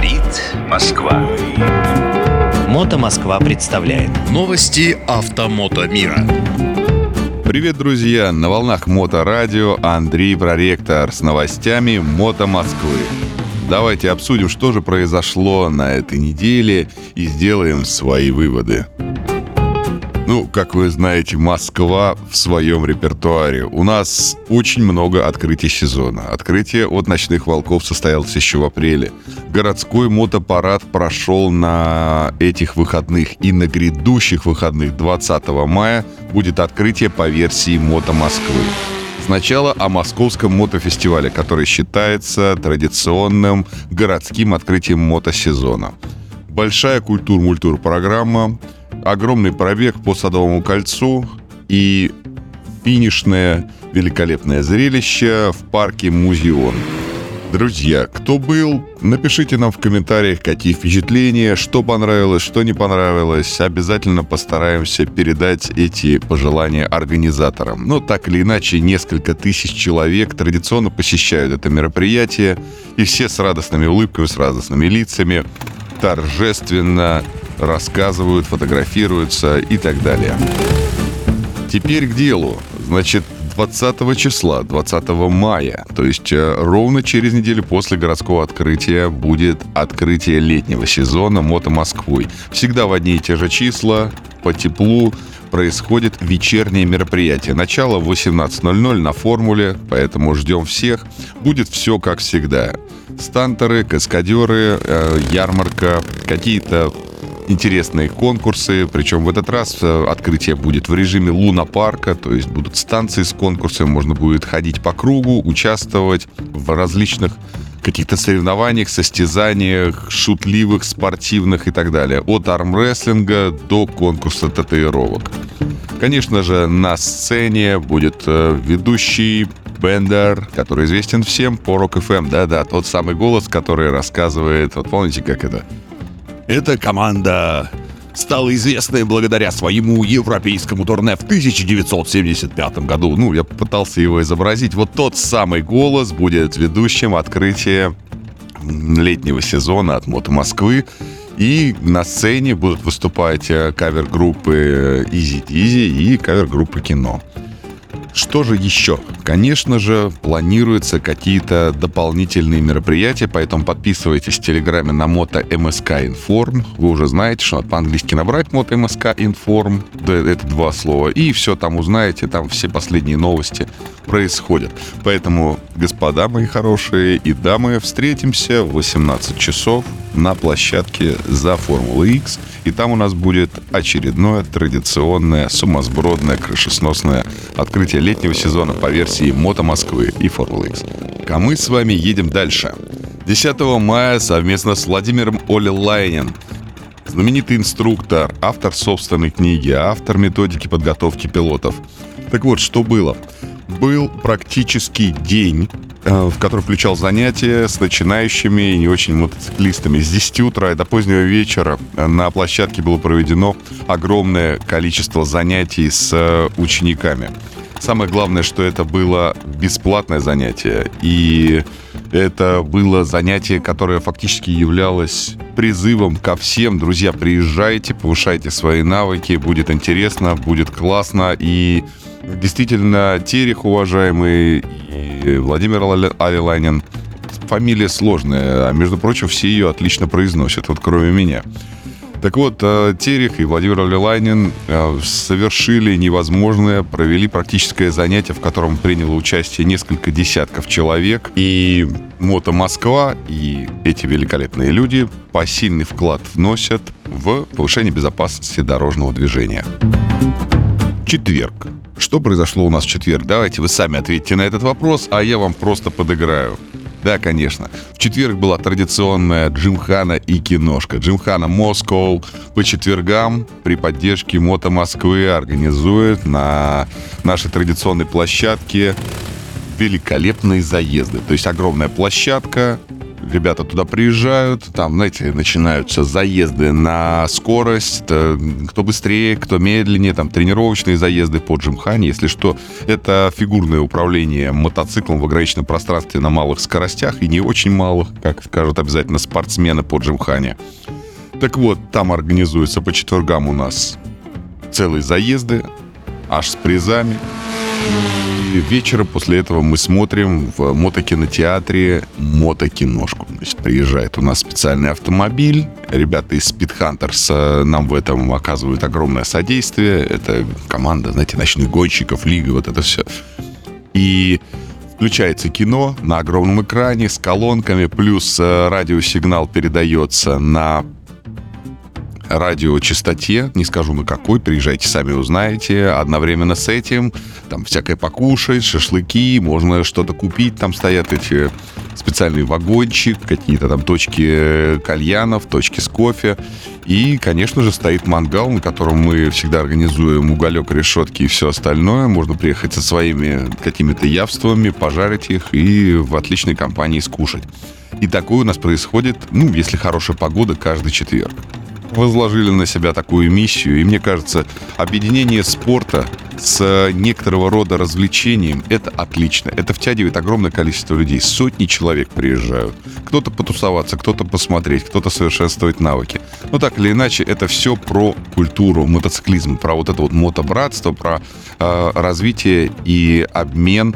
Говорит Москва. Мото Москва представляет Новости автомото мира. Привет, друзья! На волнах Моторадио Андрей Проректор с новостями Мото Москвы. Давайте обсудим, что же произошло на этой неделе и сделаем свои выводы. Ну, как вы знаете, Москва в своем репертуаре. У нас очень много открытий сезона. Открытие от «Ночных волков» состоялось еще в апреле. Городской мотопарад прошел на этих выходных. И на грядущих выходных 20 мая будет открытие по версии «Мото Москвы». Сначала о московском мотофестивале, который считается традиционным городским открытием мотосезона. Большая культур-мультур программа – огромный пробег по Садовому кольцу и финишное великолепное зрелище в парке Музеон. Друзья, кто был, напишите нам в комментариях, какие впечатления, что понравилось, что не понравилось. Обязательно постараемся передать эти пожелания организаторам. Но так или иначе, несколько тысяч человек традиционно посещают это мероприятие, и все с радостными улыбками, с радостными лицами, торжественно рассказывают, фотографируются и так далее. Теперь к делу. Значит, 20 числа, 20 мая, то есть э, ровно через неделю после городского открытия будет открытие летнего сезона Мото Москвой. Всегда в одни и те же числа, по теплу, происходит вечернее мероприятие. Начало в 18.00 на формуле, поэтому ждем всех. Будет все как всегда. Стантеры, каскадеры, э, ярмарка, какие-то интересные конкурсы, причем в этот раз э, открытие будет в режиме луна-парка, то есть будут станции с конкурсами, можно будет ходить по кругу, участвовать в различных каких-то соревнованиях, состязаниях, шутливых, спортивных и так далее. От армрестлинга до конкурса татуировок. Конечно же, на сцене будет э, ведущий Бендер, который известен всем по Rock FM. Да-да, тот самый голос, который рассказывает... Вот помните, как это? Эта команда стала известной благодаря своему европейскому турне в 1975 году. Ну, я пытался его изобразить. Вот тот самый голос будет ведущим открытия летнего сезона от Мото Москвы. И на сцене будут выступать э, кавер-группы Easy Easy и кавер-группы Кино. Что же еще? Конечно же, планируются какие-то дополнительные мероприятия, поэтому подписывайтесь в Телеграме на мото МСК Информ. Вы уже знаете, что надо по-английски набрать мото МСК Информ. Да, это два слова. И все там узнаете, там все последние новости происходят. Поэтому, господа мои хорошие и дамы, встретимся в 18 часов на площадке за Формулой X. И там у нас будет очередное традиционное, сумасбродное, крышесносное открытие летнего сезона по версии Мото Москвы и Формулы X. А мы с вами едем дальше. 10 мая совместно с Владимиром Олилайнен знаменитый инструктор, автор собственной книги, автор методики подготовки пилотов. Так вот, что было? Был практически день в который включал занятия с начинающими и не очень мотоциклистами. С 10 утра до позднего вечера на площадке было проведено огромное количество занятий с э, учениками. Самое главное, что это было бесплатное занятие. И это было занятие, которое фактически являлось призывом ко всем. Друзья, приезжайте, повышайте свои навыки, будет интересно, будет классно. И действительно, Терех, уважаемый, и Владимир Авиланин, фамилия сложная, а между прочим, все ее отлично произносят, вот кроме меня. Так вот, э, Терех и Владимир Авлилайнин э, совершили невозможное, провели практическое занятие, в котором приняло участие несколько десятков человек. И Мото Москва и эти великолепные люди посильный вклад вносят в повышение безопасности дорожного движения. Четверг. Что произошло у нас в четверг? Давайте вы сами ответьте на этот вопрос, а я вам просто подыграю. Да, конечно. В четверг была традиционная Джимхана и киношка. Джимхана Москва по четвергам при поддержке Мото Москвы организует на нашей традиционной площадке великолепные заезды. То есть огромная площадка, ребята туда приезжают, там, знаете, начинаются заезды на скорость, э, кто быстрее, кто медленнее, там тренировочные заезды по Джимхане. Если что, это фигурное управление мотоциклом в ограниченном пространстве на малых скоростях и не очень малых, как скажут обязательно спортсмены по Джимхане. Так вот, там организуются по четвергам у нас целые заезды, аж с призами. И вечером после этого мы смотрим в мотокинотеатре мотокиношку. Значит, приезжает у нас специальный автомобиль. Ребята из Speed Hunters э, нам в этом оказывают огромное содействие. Это команда, знаете, ночных гонщиков, лига, вот это все. И включается кино на огромном экране с колонками, плюс э, радиосигнал передается на радиочастоте, не скажу на какой, приезжайте, сами узнаете. Одновременно с этим там всякое покушать, шашлыки, можно что-то купить, там стоят эти специальный вагончик, какие-то там точки кальянов, точки с кофе. И, конечно же, стоит мангал, на котором мы всегда организуем уголек, решетки и все остальное. Можно приехать со своими какими-то явствами, пожарить их и в отличной компании скушать. И такое у нас происходит, ну, если хорошая погода, каждый четверг возложили на себя такую миссию. И мне кажется, объединение спорта с некоторого рода развлечением – это отлично. Это втягивает огромное количество людей. Сотни человек приезжают. Кто-то потусоваться, кто-то посмотреть, кто-то совершенствовать навыки. Но так или иначе, это все про культуру, мотоциклизм, про вот это вот мотобратство, про э, развитие и обмен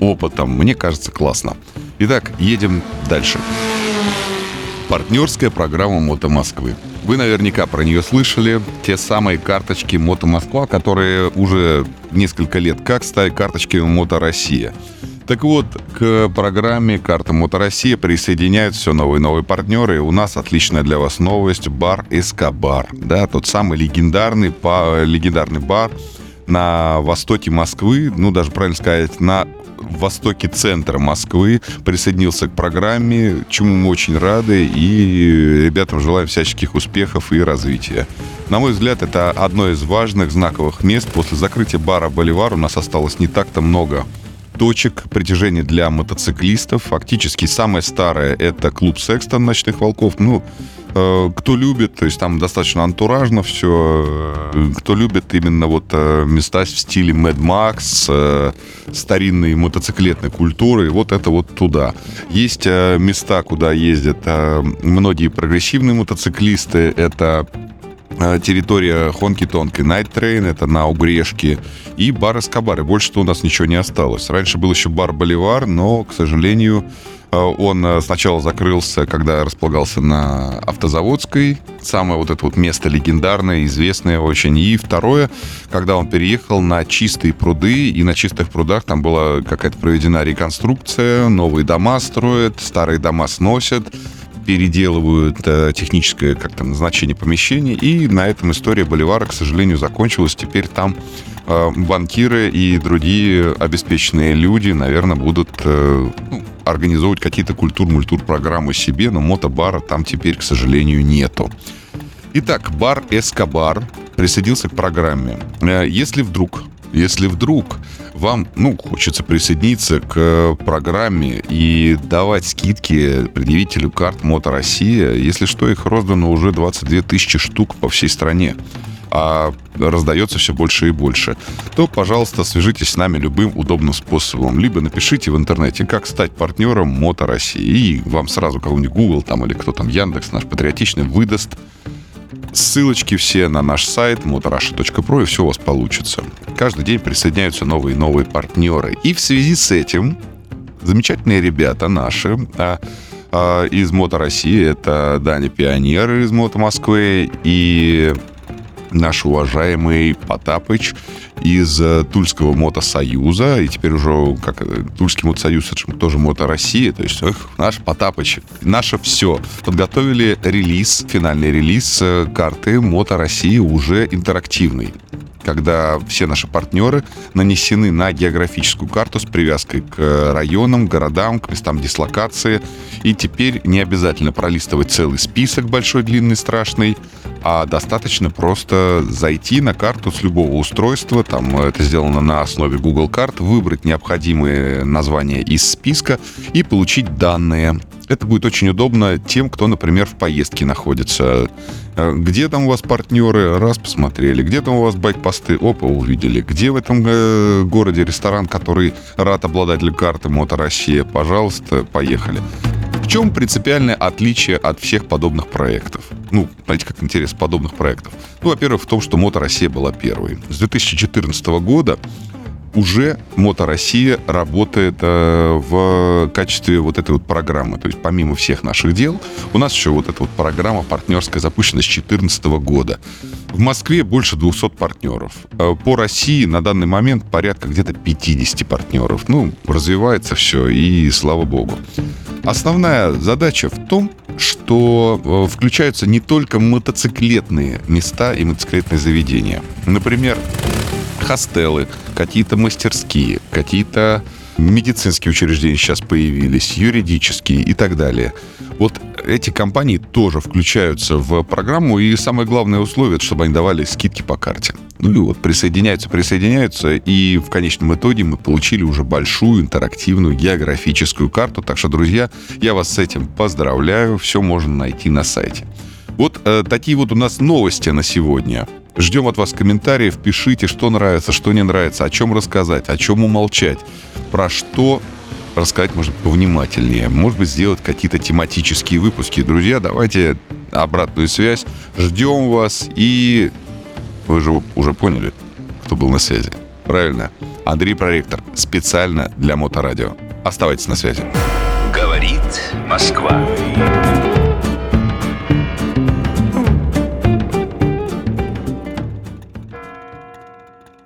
опытом. Мне кажется, классно. Итак, едем дальше. Партнерская программа «Мото Москвы». Вы наверняка про нее слышали. Те самые карточки «Мото Москва», которые уже несколько лет как стали карточками «Мото Россия». Так вот, к программе «Карта Мото Россия» присоединяются все новые и новые партнеры. У нас отличная для вас новость – бар «Эскобар». Да, тот самый легендарный, па, легендарный бар на востоке Москвы, ну, даже правильно сказать, на востоке центра Москвы, присоединился к программе, чему мы очень рады, и ребятам желаем всяческих успехов и развития. На мой взгляд, это одно из важных знаковых мест. После закрытия бара «Боливар» у нас осталось не так-то много точек притяжения для мотоциклистов. Фактически самое старое — это клуб «Секстон» «Ночных волков». Ну, кто любит, то есть там достаточно антуражно все. Э, кто любит именно вот э, места в стиле Mad Max, старинной мотоциклетной культуры, вот это вот туда. Есть места, куда ездят многие прогрессивные мотоциклисты. Это территория Хонки Тонки Night Train, это на Угрешке, и бар Эскобар. И больше-то у нас ничего не осталось. Раньше был еще бар Боливар, но, к сожалению, Э, он э, сначала закрылся, когда располагался на Автозаводской. Самое вот это вот место легендарное, известное очень. И второе, когда он переехал на чистые пруды, и на чистых прудах там была какая-то проведена реконструкция, новые дома строят, старые дома сносят, переделывают э, техническое как то назначение помещений. И на этом история Боливара, к сожалению, закончилась. Теперь там э, банкиры и другие обеспеченные люди, наверное, будут э, ну, организовывать какие-то культур-мультур программы себе, но мотобара там теперь, к сожалению, нету. Итак, бар Эскобар присоединился к программе. Если вдруг, если вдруг вам, ну, хочется присоединиться к программе и давать скидки предъявителю карт Мото Россия, если что, их роздано уже 22 тысячи штук по всей стране а раздается все больше и больше, то, пожалуйста, свяжитесь с нами любым удобным способом. Либо напишите в интернете, как стать партнером Мото России. И вам сразу кого-нибудь Google там или кто там, Яндекс наш патриотичный, выдаст ссылочки все на наш сайт motorasha.pro, и все у вас получится. Каждый день присоединяются новые и новые партнеры. И в связи с этим замечательные ребята наши, а, а, из Мото России, это Даня Пионер из Мото Москвы и наш уважаемый Потапыч из э, Тульского мотосоюза, и теперь уже как э, Тульский мотосоюз, это тоже Мото Россия, то есть эх, наш Потапыч, наше все. Подготовили релиз, финальный релиз э, карты Мото России уже интерактивный когда все наши партнеры нанесены на географическую карту с привязкой к районам, городам, к местам дислокации. И теперь не обязательно пролистывать целый список большой, длинный, страшный, а достаточно просто зайти на карту с любого устройства, там это сделано на основе Google карт, выбрать необходимые названия из списка и получить данные. Это будет очень удобно тем, кто, например, в поездке находится. Э, где там у вас партнеры? Раз посмотрели. Где там у вас байк-посты? Опа, увидели. Где в этом э, городе ресторан, который рад обладателю карты Мото Россия? Пожалуйста, поехали. В чем принципиальное отличие от всех подобных проектов? Ну, знаете, как интерес подобных проектов? Ну, во-первых, в том, что Мото Россия была первой. С 2014 года уже Мото Россия работает э, в качестве вот этой вот программы. То есть помимо всех наших дел, у нас еще вот эта вот программа партнерская запущена с 2014 года. В Москве больше 200 партнеров. Э, по России на данный момент порядка где-то 50 партнеров. Ну, развивается все, и слава богу. Основная задача в том, что э, включаются не только мотоциклетные места и мотоциклетные заведения. Например, хостелы, какие-то мастерские, какие-то медицинские учреждения сейчас появились, юридические и так далее. Вот эти компании тоже включаются в программу, и самое главное условие, чтобы они давали скидки по карте. Ну и вот присоединяются, присоединяются, и в конечном итоге мы получили уже большую интерактивную географическую карту. Так что, друзья, я вас с этим поздравляю, все можно найти на сайте. Вот э, такие вот у нас новости на сегодня. Ждем от вас комментариев, пишите, что нравится, что не нравится, о чем рассказать, о чем умолчать, про что рассказать, может, повнимательнее. Может быть, сделать какие-то тематические выпуски. Друзья, давайте обратную связь. Ждем вас. И вы же уже поняли, кто был на связи. Правильно. Андрей Проректор. Специально для Моторадио. Оставайтесь на связи. Говорит Москва.